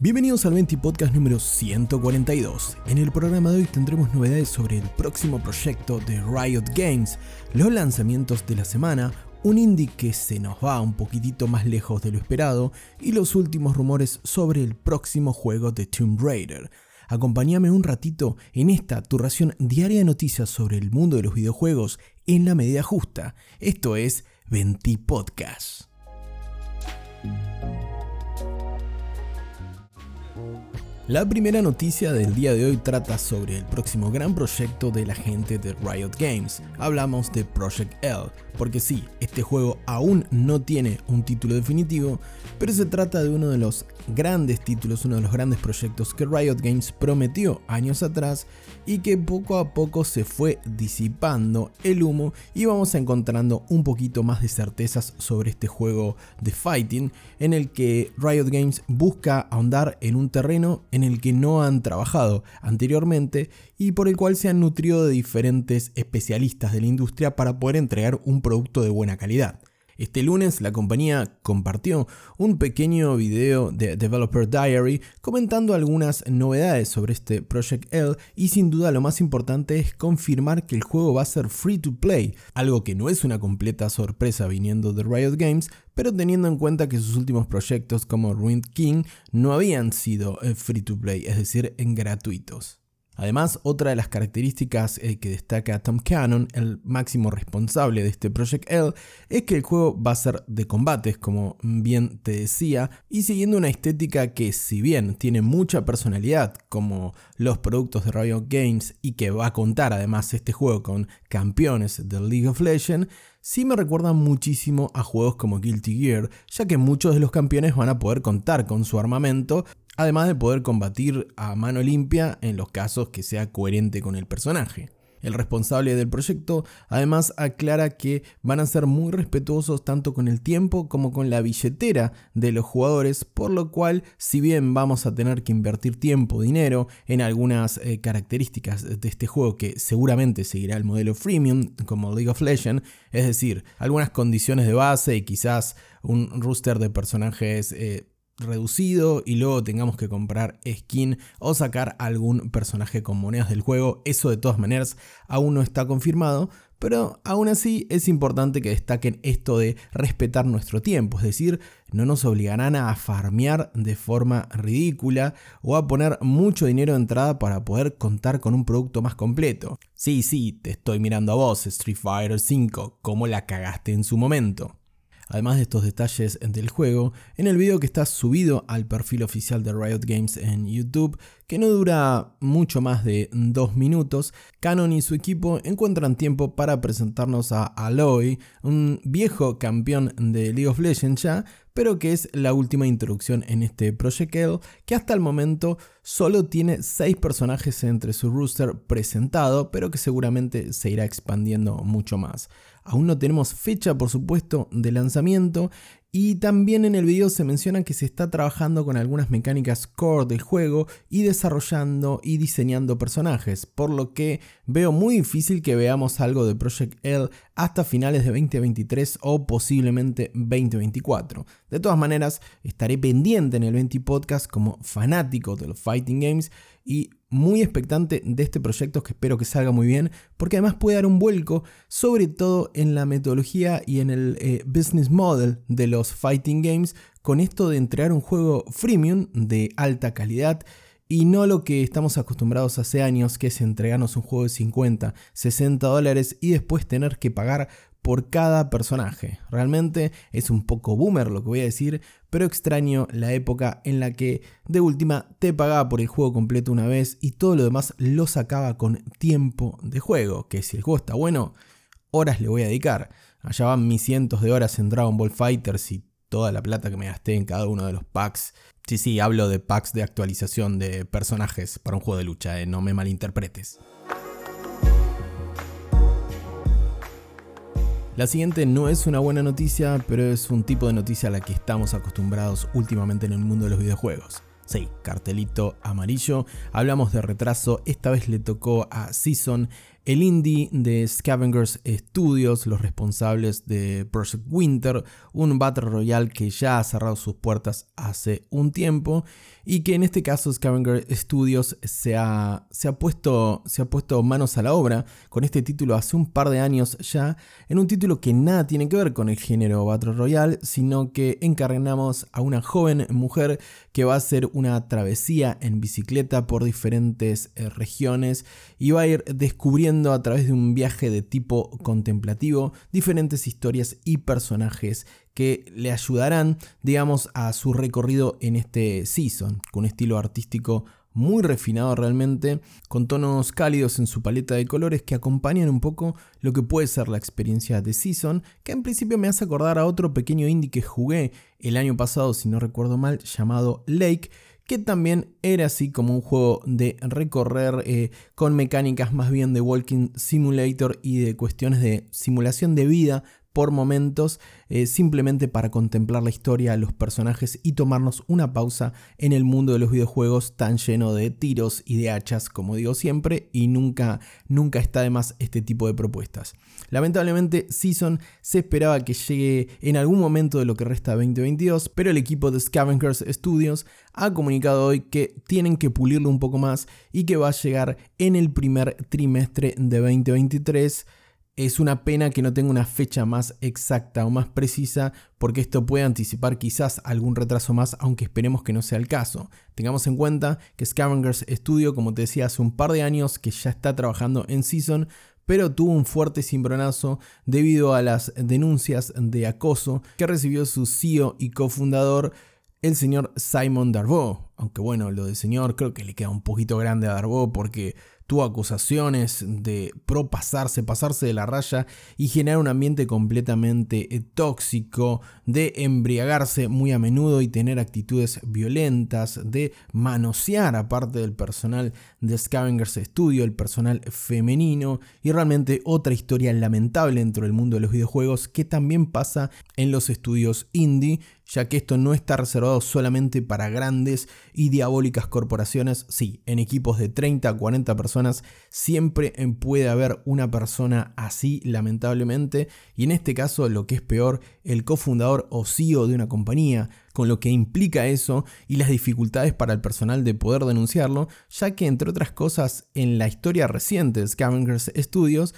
Bienvenidos al 20 Podcast número 142. En el programa de hoy tendremos novedades sobre el próximo proyecto de Riot Games, los lanzamientos de la semana, un indie que se nos va un poquitito más lejos de lo esperado y los últimos rumores sobre el próximo juego de Tomb Raider. Acompáñame un ratito en esta tu ración diaria de noticias sobre el mundo de los videojuegos en la medida justa. Esto es 20 Podcast. La primera noticia del día de hoy trata sobre el próximo gran proyecto de la gente de Riot Games. Hablamos de Project L, porque sí, este juego aún no tiene un título definitivo, pero se trata de uno de los grandes títulos, uno de los grandes proyectos que Riot Games prometió años atrás y que poco a poco se fue disipando el humo y vamos encontrando un poquito más de certezas sobre este juego de fighting en el que Riot Games busca ahondar en un terreno en el que no han trabajado anteriormente y por el cual se han nutrido de diferentes especialistas de la industria para poder entregar un producto de buena calidad. Este lunes la compañía compartió un pequeño video de Developer Diary comentando algunas novedades sobre este Project L y sin duda lo más importante es confirmar que el juego va a ser free to play, algo que no es una completa sorpresa viniendo de Riot Games, pero teniendo en cuenta que sus últimos proyectos como Ruined King no habían sido eh, free to play, es decir, en gratuitos. Además, otra de las características eh, que destaca Tom Cannon, el máximo responsable de este Project L, es que el juego va a ser de combates, como bien te decía, y siguiendo una estética que si bien tiene mucha personalidad, como los productos de Riot Games, y que va a contar además este juego con campeones del League of Legends, sí me recuerda muchísimo a juegos como Guilty Gear, ya que muchos de los campeones van a poder contar con su armamento además de poder combatir a mano limpia en los casos que sea coherente con el personaje. El responsable del proyecto además aclara que van a ser muy respetuosos tanto con el tiempo como con la billetera de los jugadores, por lo cual si bien vamos a tener que invertir tiempo, dinero en algunas eh, características de este juego que seguramente seguirá el modelo freemium como League of Legends, es decir, algunas condiciones de base y quizás un rooster de personajes eh, reducido y luego tengamos que comprar skin o sacar algún personaje con monedas del juego. Eso de todas maneras aún no está confirmado, pero aún así es importante que destaquen esto de respetar nuestro tiempo, es decir, no nos obligarán a farmear de forma ridícula o a poner mucho dinero de entrada para poder contar con un producto más completo. Sí, sí, te estoy mirando a vos, Street Fighter 5, como la cagaste en su momento. Además de estos detalles del juego, en el video que está subido al perfil oficial de Riot Games en YouTube, que no dura mucho más de dos minutos, Canon y su equipo encuentran tiempo para presentarnos a Aloy, un viejo campeón de League of Legends ya, pero que es la última introducción en este Project L, que hasta el momento solo tiene 6 personajes entre su rooster presentado, pero que seguramente se irá expandiendo mucho más. Aún no tenemos fecha, por supuesto, de lanzamiento y también en el video se menciona que se está trabajando con algunas mecánicas core del juego y desarrollando y diseñando personajes, por lo que veo muy difícil que veamos algo de Project L hasta finales de 2023 o posiblemente 2024. De todas maneras, estaré pendiente en el 20 podcast como fanático de los fighting games y muy expectante de este proyecto que espero que salga muy bien, porque además puede dar un vuelco, sobre todo en la metodología y en el eh, business model de los fighting games, con esto de entregar un juego freemium de alta calidad y no lo que estamos acostumbrados hace años, que es entregarnos un juego de 50, 60 dólares y después tener que pagar por cada personaje. Realmente es un poco boomer lo que voy a decir, pero extraño la época en la que de última te pagaba por el juego completo una vez y todo lo demás lo sacaba con tiempo de juego, que si el juego está bueno, horas le voy a dedicar. Allá van mis cientos de horas en Dragon Ball Fighters y toda la plata que me gasté en cada uno de los packs. Sí, sí, hablo de packs de actualización de personajes para un juego de lucha, eh, no me malinterpretes. La siguiente no es una buena noticia, pero es un tipo de noticia a la que estamos acostumbrados últimamente en el mundo de los videojuegos. Sí, cartelito amarillo. Hablamos de retraso. Esta vez le tocó a Season el indie de Scavengers Studios, los responsables de Project Winter, un Battle Royale que ya ha cerrado sus puertas hace un tiempo y que en este caso Scavenger Studios se ha, se ha, puesto, se ha puesto manos a la obra con este título hace un par de años ya, en un título que nada tiene que ver con el género Battle Royale, sino que encarnamos a una joven mujer que va a hacer una travesía en bicicleta por diferentes eh, regiones y va a ir descubriendo a través de un viaje de tipo contemplativo diferentes historias y personajes que le ayudarán, digamos, a su recorrido en este season, con un estilo artístico muy refinado realmente, con tonos cálidos en su paleta de colores que acompañan un poco lo que puede ser la experiencia de Season, que en principio me hace acordar a otro pequeño indie que jugué el año pasado, si no recuerdo mal, llamado Lake, que también era así como un juego de recorrer eh, con mecánicas más bien de Walking Simulator y de cuestiones de simulación de vida por momentos, eh, simplemente para contemplar la historia, los personajes y tomarnos una pausa en el mundo de los videojuegos tan lleno de tiros y de hachas, como digo siempre, y nunca, nunca está de más este tipo de propuestas. Lamentablemente, Season se esperaba que llegue en algún momento de lo que resta de 2022, pero el equipo de Scavengers Studios ha comunicado hoy que tienen que pulirlo un poco más y que va a llegar en el primer trimestre de 2023 es una pena que no tenga una fecha más exacta o más precisa porque esto puede anticipar quizás algún retraso más, aunque esperemos que no sea el caso. Tengamos en cuenta que Scavengers Studio, como te decía hace un par de años, que ya está trabajando en Season, pero tuvo un fuerte cimbronazo debido a las denuncias de acoso que recibió su CEO y cofundador, el señor Simon Darbo. Aunque bueno, lo de señor creo que le queda un poquito grande a Darbo porque tuvo acusaciones de propasarse, pasarse de la raya y generar un ambiente completamente eh, tóxico, de embriagarse muy a menudo y tener actitudes violentas, de manosear aparte del personal de Scavengers Studio, el personal femenino y realmente otra historia lamentable dentro del mundo de los videojuegos que también pasa en los estudios indie ya que esto no está reservado solamente para grandes y diabólicas corporaciones, sí, en equipos de 30 a 40 personas siempre puede haber una persona así, lamentablemente, y en este caso lo que es peor, el cofundador o CEO de una compañía, con lo que implica eso y las dificultades para el personal de poder denunciarlo, ya que entre otras cosas en la historia reciente de Scavengers Studios,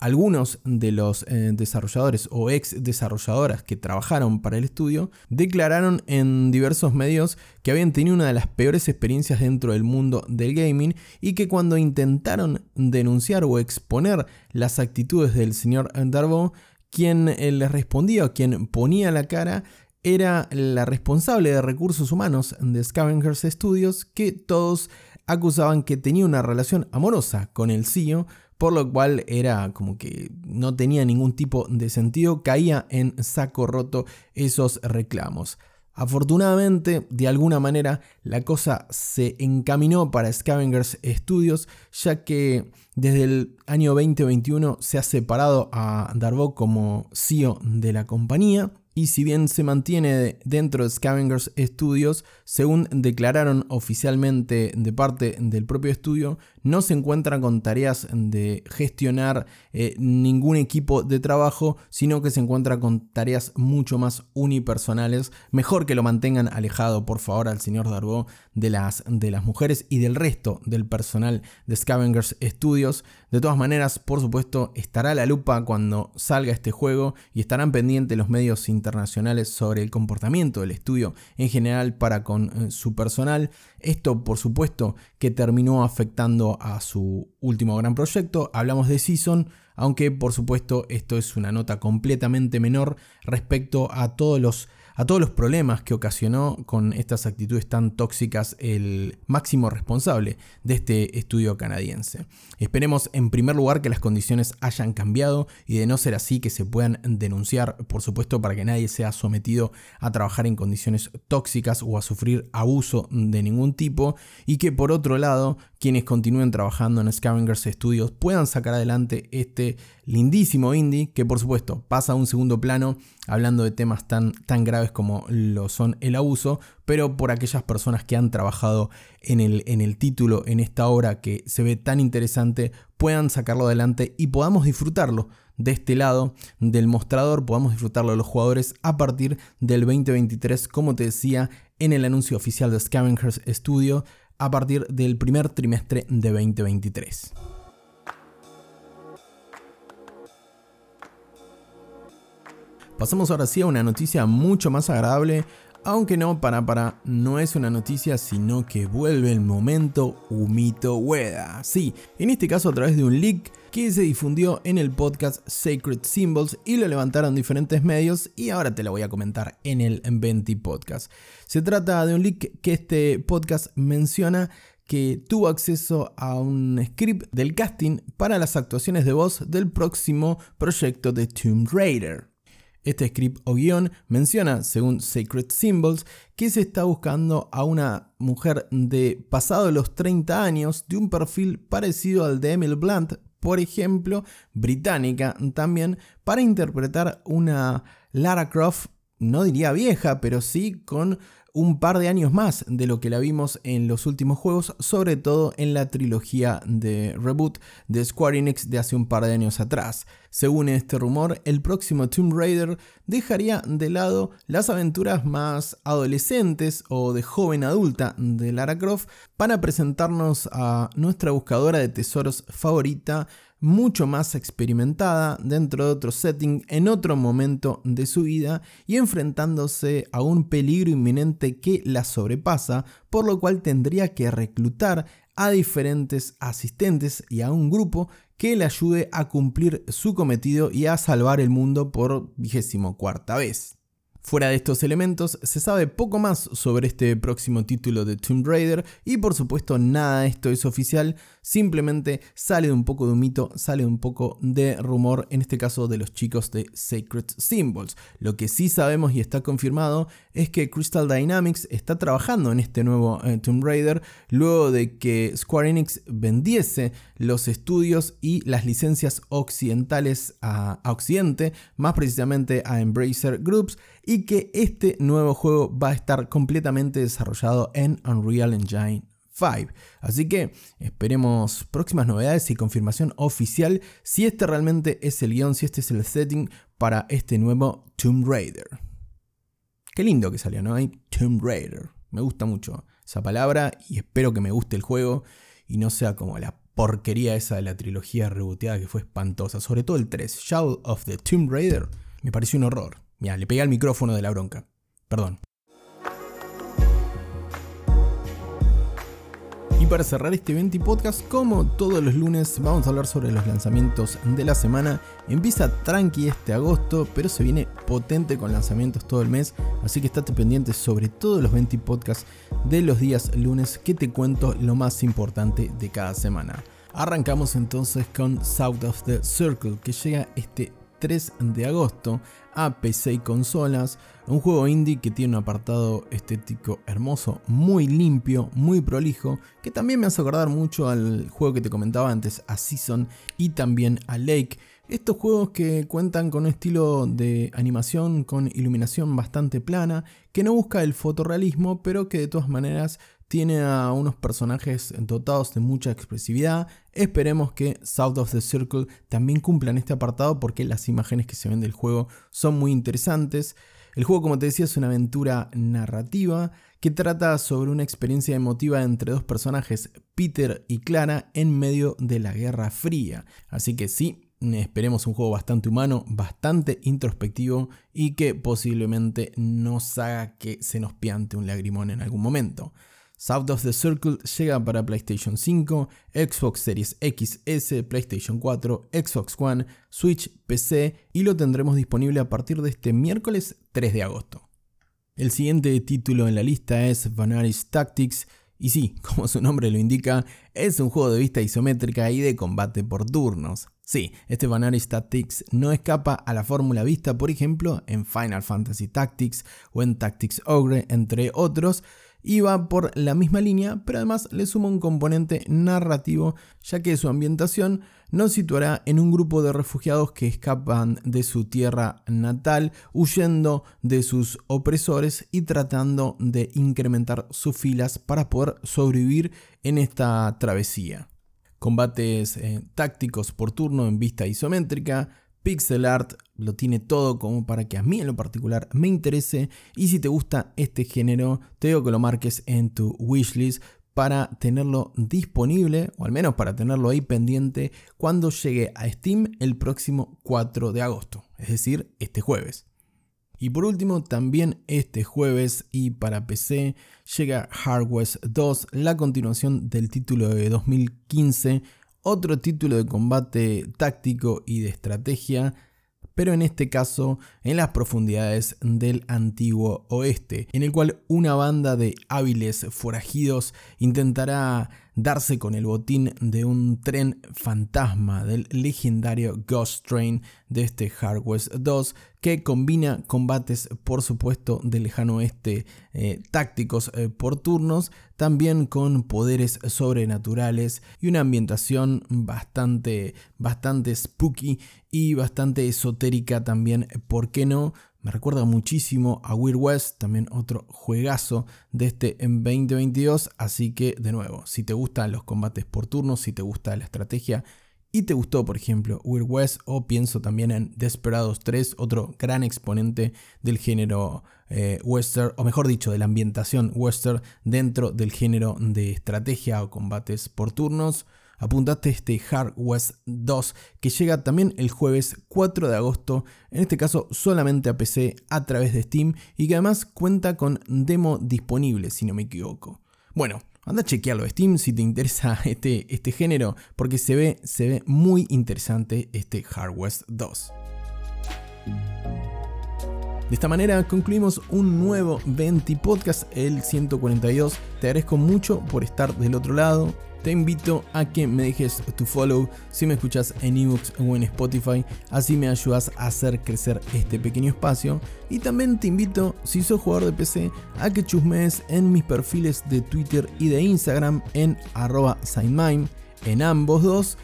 algunos de los eh, desarrolladores o ex desarrolladoras que trabajaron para el estudio declararon en diversos medios que habían tenido una de las peores experiencias dentro del mundo del gaming y que cuando intentaron denunciar o exponer las actitudes del señor Darbo, quien eh, les respondía o quien ponía la cara era la responsable de recursos humanos de Scavengers Studios que todos acusaban que tenía una relación amorosa con el CEO por lo cual era como que no tenía ningún tipo de sentido, caía en saco roto esos reclamos. Afortunadamente, de alguna manera, la cosa se encaminó para Scavengers Studios, ya que desde el año 2021 se ha separado a Darbo como CEO de la compañía y si bien se mantiene dentro de Scavengers Studios, según declararon oficialmente de parte del propio estudio, no se encuentra con tareas de gestionar eh, ningún equipo de trabajo, sino que se encuentra con tareas mucho más unipersonales. Mejor que lo mantengan alejado, por favor, al señor Darbo de las, de las mujeres y del resto del personal de Scavengers Studios. De todas maneras, por supuesto, estará la lupa cuando salga este juego y estarán pendientes los medios internacionales sobre el comportamiento del estudio en general para con eh, su personal. Esto, por supuesto, que terminó afectando a su último gran proyecto. Hablamos de Season, aunque por supuesto esto es una nota completamente menor respecto a todos los a todos los problemas que ocasionó con estas actitudes tan tóxicas el máximo responsable de este estudio canadiense. Esperemos en primer lugar que las condiciones hayan cambiado y de no ser así que se puedan denunciar, por supuesto, para que nadie sea sometido a trabajar en condiciones tóxicas o a sufrir abuso de ningún tipo y que por otro lado quienes continúen trabajando en Scavengers Studios puedan sacar adelante este lindísimo indie que por supuesto pasa a un segundo plano hablando de temas tan, tan graves como lo son el abuso, pero por aquellas personas que han trabajado en el, en el título, en esta obra que se ve tan interesante, puedan sacarlo adelante y podamos disfrutarlo de este lado del mostrador, podamos disfrutarlo de los jugadores a partir del 2023, como te decía en el anuncio oficial de Scavengers Studio, a partir del primer trimestre de 2023. Pasamos ahora sí a una noticia mucho más agradable, aunque no, para, para, no es una noticia, sino que vuelve el momento Humito Ueda. Sí, en este caso a través de un leak que se difundió en el podcast Sacred Symbols y lo levantaron diferentes medios y ahora te lo voy a comentar en el Venti Podcast. Se trata de un leak que este podcast menciona que tuvo acceso a un script del casting para las actuaciones de voz del próximo proyecto de Tomb Raider. Este script o guion menciona, según Sacred Symbols, que se está buscando a una mujer de pasado los 30 años de un perfil parecido al de Emily Blunt, por ejemplo, británica también, para interpretar una Lara Croft, no diría vieja, pero sí con un par de años más de lo que la vimos en los últimos juegos, sobre todo en la trilogía de reboot de Square Enix de hace un par de años atrás. Según este rumor, el próximo Tomb Raider dejaría de lado las aventuras más adolescentes o de joven adulta de Lara Croft para presentarnos a nuestra buscadora de tesoros favorita, mucho más experimentada dentro de otro setting en otro momento de su vida y enfrentándose a un peligro inminente que la sobrepasa, por lo cual tendría que reclutar a diferentes asistentes y a un grupo que le ayude a cumplir su cometido y a salvar el mundo por vigésimo cuarta vez. Fuera de estos elementos, se sabe poco más sobre este próximo título de Tomb Raider y por supuesto nada de esto es oficial, simplemente sale de un poco de un mito, sale de un poco de rumor, en este caso de los chicos de Sacred Symbols. Lo que sí sabemos y está confirmado es que Crystal Dynamics está trabajando en este nuevo eh, Tomb Raider luego de que Square Enix vendiese los estudios y las licencias occidentales a, a Occidente, más precisamente a Embracer Groups y que este nuevo juego va a estar completamente desarrollado en Unreal Engine 5. Así que esperemos próximas novedades y confirmación oficial si este realmente es el guion, si este es el setting para este nuevo Tomb Raider. Qué lindo que salió, ¿no? Tomb Raider. Me gusta mucho esa palabra y espero que me guste el juego y no sea como la porquería esa de la trilogía reboteada que fue espantosa. Sobre todo el 3, Shadow of the Tomb Raider, me pareció un horror. Mira, le pegué al micrófono de la bronca. Perdón. Y para cerrar este 20 podcast, como todos los lunes, vamos a hablar sobre los lanzamientos de la semana. Empieza tranqui este agosto, pero se viene potente con lanzamientos todo el mes, así que estate pendiente sobre todos los 20 podcasts de los días lunes que te cuento lo más importante de cada semana. Arrancamos entonces con South of the Circle, que llega este 3 de agosto a PC y consolas. Un juego indie que tiene un apartado estético hermoso, muy limpio, muy prolijo, que también me hace acordar mucho al juego que te comentaba antes, a Season y también a Lake. Estos juegos que cuentan con un estilo de animación con iluminación bastante plana, que no busca el fotorrealismo, pero que de todas maneras tiene a unos personajes dotados de mucha expresividad. Esperemos que South of the Circle también cumplan este apartado porque las imágenes que se ven del juego son muy interesantes. El juego, como te decía, es una aventura narrativa que trata sobre una experiencia emotiva entre dos personajes, Peter y Clara, en medio de la Guerra Fría. Así que sí, esperemos un juego bastante humano, bastante introspectivo y que posiblemente nos haga que se nos piante un lagrimón en algún momento. South of the Circle llega para PlayStation 5, Xbox Series XS, PlayStation 4, Xbox One, Switch, PC y lo tendremos disponible a partir de este miércoles 3 de agosto. El siguiente título en la lista es Vanaris Tactics y sí, como su nombre lo indica, es un juego de vista isométrica y de combate por turnos. Sí, este Vanaris Tactics no escapa a la fórmula vista, por ejemplo, en Final Fantasy Tactics o en Tactics Ogre, entre otros, y va por la misma línea, pero además le suma un componente narrativo, ya que su ambientación nos situará en un grupo de refugiados que escapan de su tierra natal, huyendo de sus opresores y tratando de incrementar sus filas para poder sobrevivir en esta travesía. Combates eh, tácticos por turno en vista isométrica, pixel art, lo tiene todo como para que a mí en lo particular me interese y si te gusta este género te digo que lo marques en tu wishlist para tenerlo disponible o al menos para tenerlo ahí pendiente cuando llegue a Steam el próximo 4 de agosto, es decir, este jueves. Y por último, también este jueves y para PC llega Hard West 2, la continuación del título de 2015, otro título de combate táctico y de estrategia pero en este caso en las profundidades del antiguo oeste, en el cual una banda de hábiles forajidos intentará darse con el botín de un tren fantasma del legendario Ghost Train de este Hard West 2 que combina combates por supuesto del lejano oeste eh, tácticos eh, por turnos también con poderes sobrenaturales y una ambientación bastante bastante spooky y bastante esotérica también por qué no me recuerda muchísimo a Weird West, también otro juegazo de este en 2022. Así que, de nuevo, si te gustan los combates por turnos, si te gusta la estrategia y te gustó, por ejemplo, Weird West, o pienso también en Desperados 3, otro gran exponente del género eh, western, o mejor dicho, de la ambientación western dentro del género de estrategia o combates por turnos apuntate este Hard West 2 que llega también el jueves 4 de agosto, en este caso solamente a PC a través de Steam y que además cuenta con demo disponible si no me equivoco. Bueno, anda a chequearlo de Steam si te interesa este, este género porque se ve, se ve muy interesante este Hard West 2. De esta manera concluimos un nuevo 20 podcast, el 142. Te agradezco mucho por estar del otro lado te invito a que me dejes tu follow si me escuchas en ebooks o en Spotify, así me ayudas a hacer crecer este pequeño espacio. Y también te invito, si sos jugador de PC, a que chusmees en mis perfiles de Twitter y de Instagram en arroba en ambos dos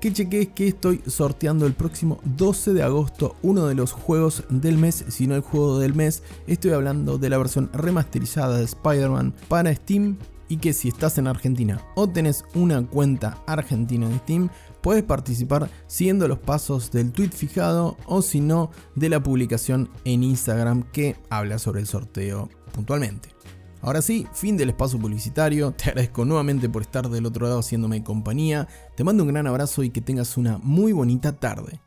que cheques que estoy sorteando el próximo 12 de agosto uno de los juegos del mes, si no el juego del mes. Estoy hablando de la versión remasterizada de Spider-Man para Steam y que si estás en Argentina o tenés una cuenta argentina de Steam, puedes participar siguiendo los pasos del tweet fijado o si no de la publicación en Instagram que habla sobre el sorteo puntualmente. Ahora sí, fin del espacio publicitario, te agradezco nuevamente por estar del otro lado haciéndome compañía, te mando un gran abrazo y que tengas una muy bonita tarde.